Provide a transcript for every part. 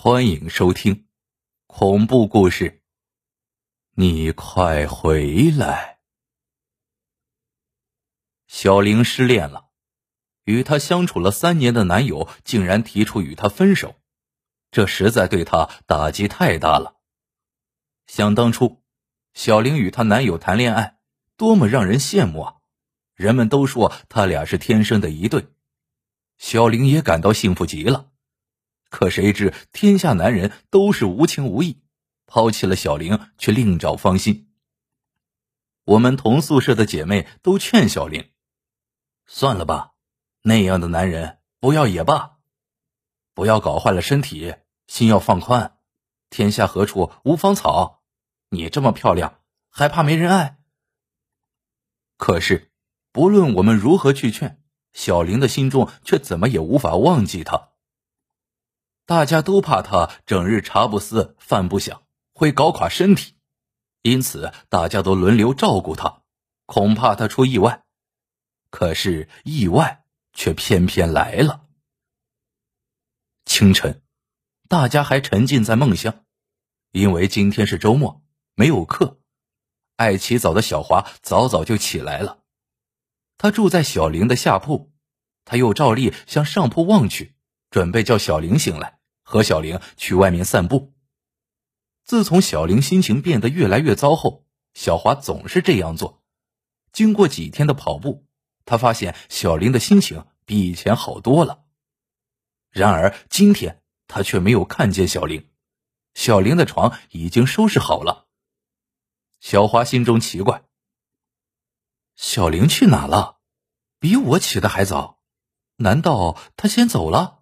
欢迎收听恐怖故事。你快回来！小玲失恋了，与她相处了三年的男友竟然提出与她分手，这实在对她打击太大了。想当初，小玲与她男友谈恋爱，多么让人羡慕啊！人们都说他俩是天生的一对，小玲也感到幸福极了。可谁知天下男人都是无情无义，抛弃了小玲，却另找芳心。我们同宿舍的姐妹都劝小玲：“算了吧，那样的男人不要也罢，不要搞坏了身体，心要放宽。天下何处无芳草？你这么漂亮，还怕没人爱？”可是，不论我们如何去劝，小玲的心中却怎么也无法忘记他。大家都怕他整日茶不思饭不想，会搞垮身体，因此大家都轮流照顾他，恐怕他出意外。可是意外却偏偏来了。清晨，大家还沉浸在梦乡，因为今天是周末，没有课。爱起早的小华早早就起来了，他住在小玲的下铺，他又照例向上铺望去，准备叫小玲醒来。和小玲去外面散步。自从小玲心情变得越来越糟后，小华总是这样做。经过几天的跑步，他发现小玲的心情比以前好多了。然而今天他却没有看见小玲，小玲的床已经收拾好了。小华心中奇怪：小玲去哪了？比我起的还早，难道她先走了？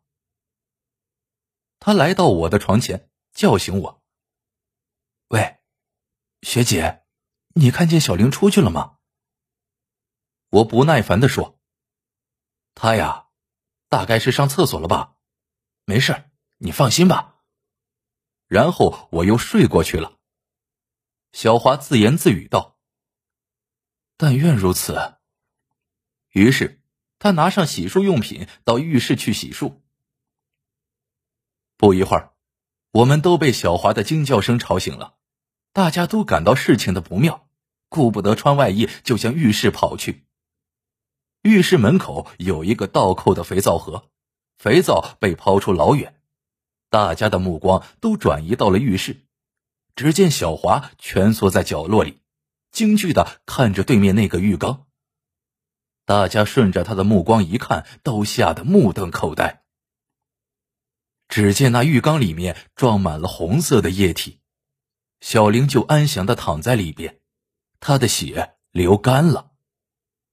他来到我的床前，叫醒我。喂，学姐，你看见小玲出去了吗？我不耐烦的说：“她呀，大概是上厕所了吧。没事，你放心吧。”然后我又睡过去了。小华自言自语道：“但愿如此。”于是他拿上洗漱用品到浴室去洗漱。不一会儿，我们都被小华的惊叫声吵醒了，大家都感到事情的不妙，顾不得穿外衣就向浴室跑去。浴室门口有一个倒扣的肥皂盒，肥皂被抛出老远，大家的目光都转移到了浴室。只见小华蜷缩在角落里，惊惧的看着对面那个浴缸。大家顺着他的目光一看，都吓得目瞪口呆。只见那浴缸里面装满了红色的液体，小玲就安详的躺在里边，她的血流干了，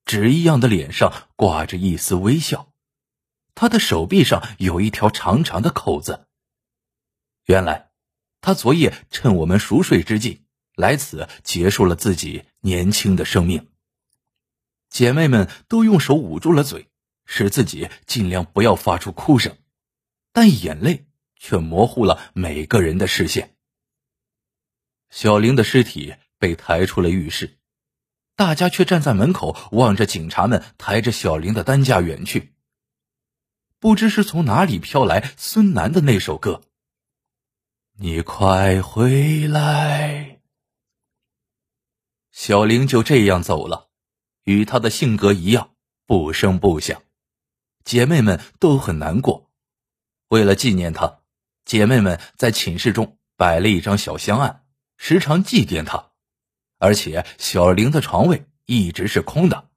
纸一样的脸上挂着一丝微笑，她的手臂上有一条长长的口子。原来，她昨夜趁我们熟睡之际来此结束了自己年轻的生命。姐妹们都用手捂住了嘴，使自己尽量不要发出哭声。但眼泪却模糊了每个人的视线。小玲的尸体被抬出了浴室，大家却站在门口望着警察们抬着小玲的担架远去。不知是从哪里飘来孙楠的那首歌：“你快回来。”小玲就这样走了，与她的性格一样，不声不响。姐妹们都很难过。为了纪念他，姐妹们在寝室中摆了一张小香案，时常祭奠他。而且小玲的床位一直是空的，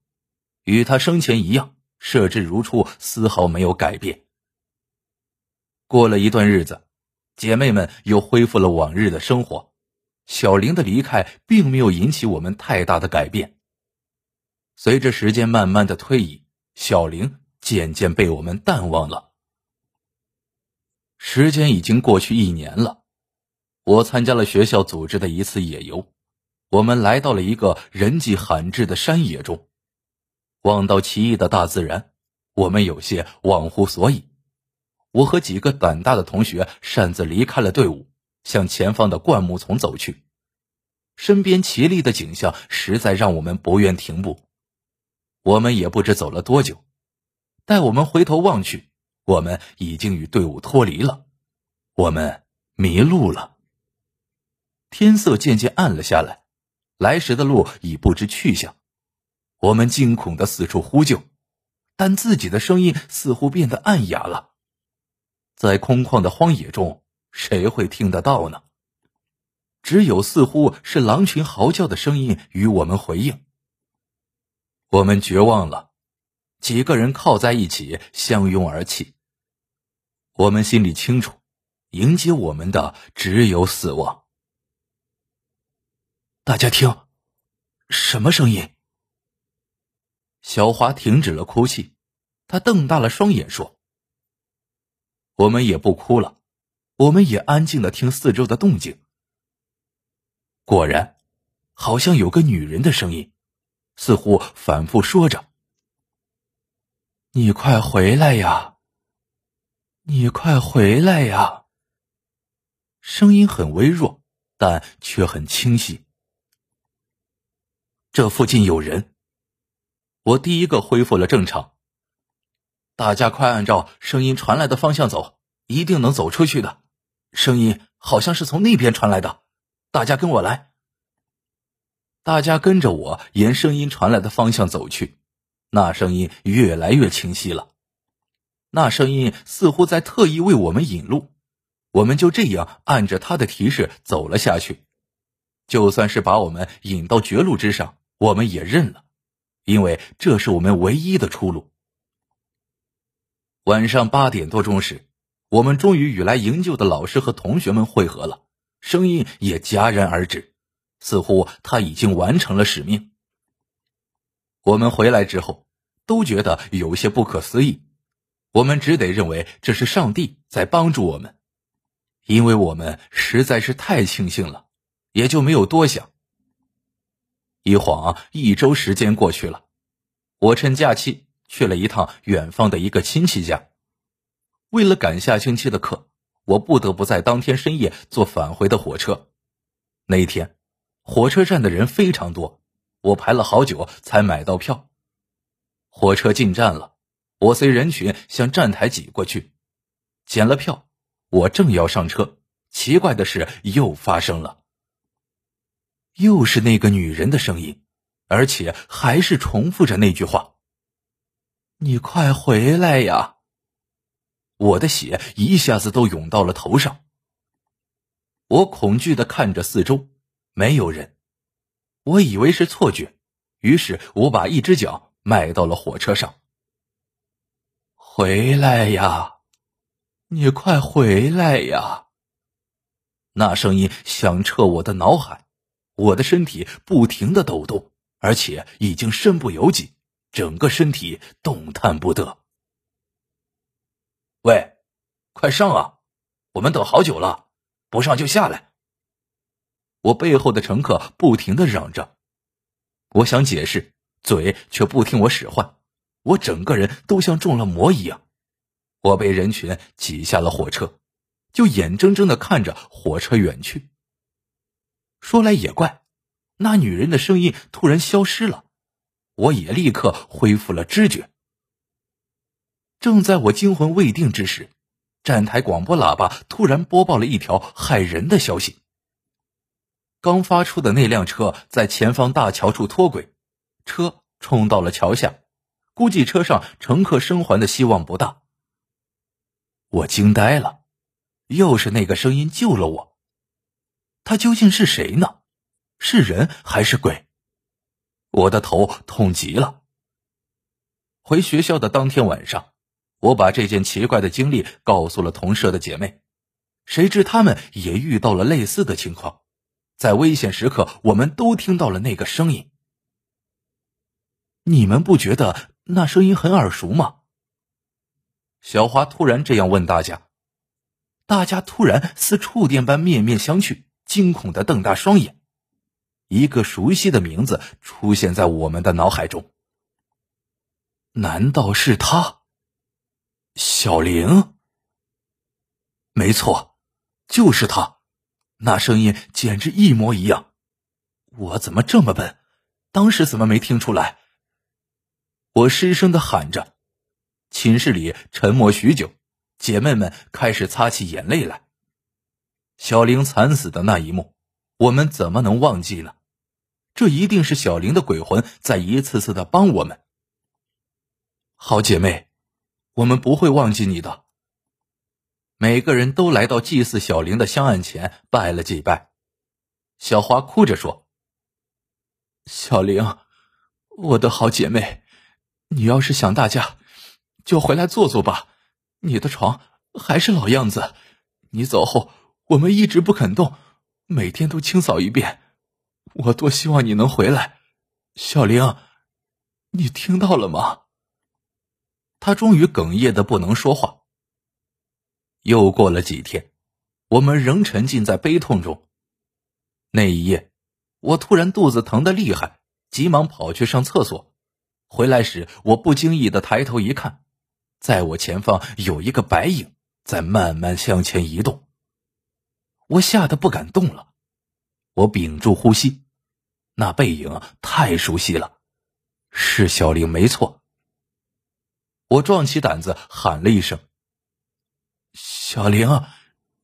与她生前一样，设置如初，丝毫没有改变。过了一段日子，姐妹们又恢复了往日的生活。小玲的离开并没有引起我们太大的改变。随着时间慢慢的推移，小玲渐渐被我们淡忘了。时间已经过去一年了，我参加了学校组织的一次野游，我们来到了一个人迹罕至的山野中，望到奇异的大自然，我们有些忘乎所以。我和几个胆大的同学擅自离开了队伍，向前方的灌木丛走去。身边奇丽的景象实在让我们不愿停步。我们也不知走了多久，待我们回头望去。我们已经与队伍脱离了，我们迷路了。天色渐渐暗了下来，来时的路已不知去向。我们惊恐的四处呼救，但自己的声音似乎变得暗哑了。在空旷的荒野中，谁会听得到呢？只有似乎是狼群嚎叫的声音与我们回应。我们绝望了，几个人靠在一起，相拥而泣。我们心里清楚，迎接我们的只有死亡。大家听，什么声音？小华停止了哭泣，他瞪大了双眼说：“我们也不哭了，我们也安静的听四周的动静。果然，好像有个女人的声音。”似乎反复说着：“你快回来呀，你快回来呀。”声音很微弱，但却很清晰。这附近有人。我第一个恢复了正常。大家快按照声音传来的方向走，一定能走出去的。声音好像是从那边传来的，大家跟我来。大家跟着我沿声音传来的方向走去，那声音越来越清晰了。那声音似乎在特意为我们引路，我们就这样按着他的提示走了下去。就算是把我们引到绝路之上，我们也认了，因为这是我们唯一的出路。晚上八点多钟时，我们终于与来营救的老师和同学们会合了，声音也戛然而止。似乎他已经完成了使命。我们回来之后，都觉得有些不可思议。我们只得认为这是上帝在帮助我们，因为我们实在是太庆幸了，也就没有多想。一晃一周时间过去了，我趁假期去了一趟远方的一个亲戚家。为了赶下星期的课，我不得不在当天深夜坐返回的火车。那一天。火车站的人非常多，我排了好久才买到票。火车进站了，我随人群向站台挤过去，捡了票。我正要上车，奇怪的事又发生了，又是那个女人的声音，而且还是重复着那句话：“你快回来呀！”我的血一下子都涌到了头上，我恐惧的看着四周。没有人，我以为是错觉，于是我把一只脚迈到了火车上。回来呀，你快回来呀！那声音响彻我的脑海，我的身体不停的抖动，而且已经身不由己，整个身体动弹不得。喂，快上啊！我们等好久了，不上就下来。我背后的乘客不停的嚷着，我想解释，嘴却不听我使唤，我整个人都像中了魔一样。我被人群挤下了火车，就眼睁睁的看着火车远去。说来也怪，那女人的声音突然消失了，我也立刻恢复了知觉。正在我惊魂未定之时，站台广播喇叭突然播报了一条骇人的消息。刚发出的那辆车在前方大桥处脱轨，车冲到了桥下，估计车上乘客生还的希望不大。我惊呆了，又是那个声音救了我。他究竟是谁呢？是人还是鬼？我的头痛极了。回学校的当天晚上，我把这件奇怪的经历告诉了同舍的姐妹，谁知她们也遇到了类似的情况。在危险时刻，我们都听到了那个声音。你们不觉得那声音很耳熟吗？小花突然这样问大家，大家突然似触电般面面相觑，惊恐的瞪大双眼。一个熟悉的名字出现在我们的脑海中。难道是他？小玲？没错，就是他。那声音简直一模一样，我怎么这么笨？当时怎么没听出来？我失声的喊着。寝室里沉默许久，姐妹们开始擦起眼泪来，小玲惨死的那一幕，我们怎么能忘记呢？这一定是小玲的鬼魂在一次次的帮我们。好姐妹，我们不会忘记你的。每个人都来到祭祀小玲的香案前拜了几拜。小花哭着说：“小玲，我的好姐妹，你要是想大家，就回来坐坐吧。你的床还是老样子。你走后，我们一直不肯动，每天都清扫一遍。我多希望你能回来，小玲，你听到了吗？”他终于哽咽的不能说话。又过了几天，我们仍沉浸在悲痛中。那一夜，我突然肚子疼的厉害，急忙跑去上厕所。回来时，我不经意的抬头一看，在我前方有一个白影在慢慢向前移动。我吓得不敢动了，我屏住呼吸。那背影太熟悉了，是小玲没错。我壮起胆子喊了一声：“小玲，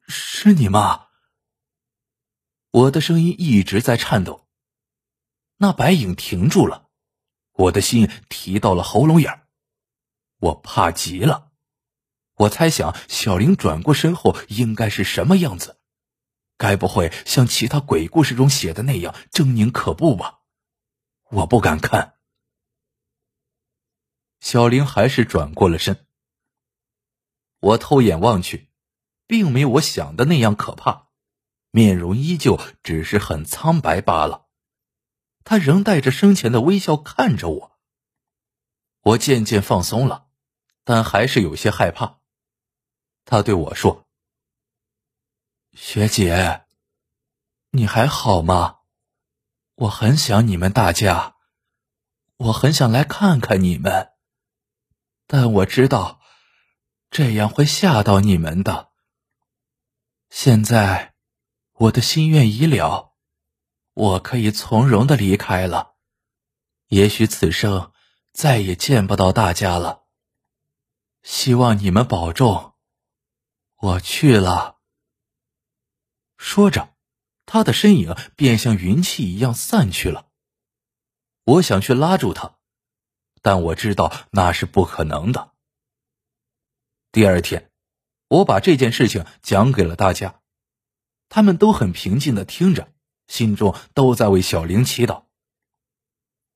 是你吗？”我的声音一直在颤抖，那白影停住了，我的心提到了喉咙眼我怕极了。我猜想小玲转过身后应该是什么样子，该不会像其他鬼故事中写的那样狰狞可怖吧？我不敢看。小玲还是转过了身，我偷眼望去，并没有我想的那样可怕。面容依旧，只是很苍白罢了。他仍带着生前的微笑看着我。我渐渐放松了，但还是有些害怕。他对我说：“学姐，你还好吗？我很想你们大家，我很想来看看你们，但我知道这样会吓到你们的。现在。”我的心愿已了，我可以从容的离开了。也许此生再也见不到大家了。希望你们保重。我去了。说着，他的身影便像云气一样散去了。我想去拉住他，但我知道那是不可能的。第二天，我把这件事情讲给了大家。他们都很平静的听着，心中都在为小玲祈祷。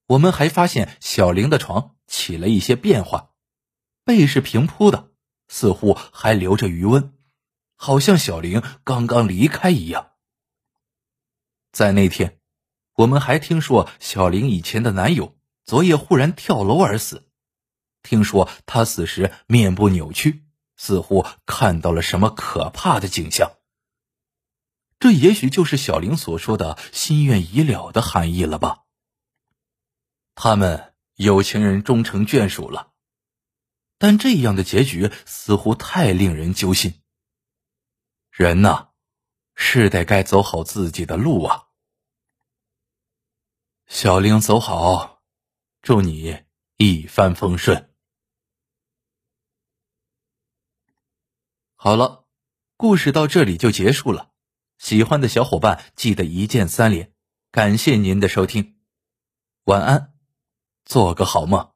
我们还发现小玲的床起了一些变化，被是平铺的，似乎还留着余温，好像小玲刚刚离开一样。在那天，我们还听说小玲以前的男友昨夜忽然跳楼而死，听说他死时面部扭曲，似乎看到了什么可怕的景象。这也许就是小玲所说的心愿已了的含义了吧？他们有情人终成眷属了，但这样的结局似乎太令人揪心。人呐，是得该走好自己的路啊！小玲走好，祝你一帆风顺。好了，故事到这里就结束了。喜欢的小伙伴记得一键三连，感谢您的收听，晚安，做个好梦。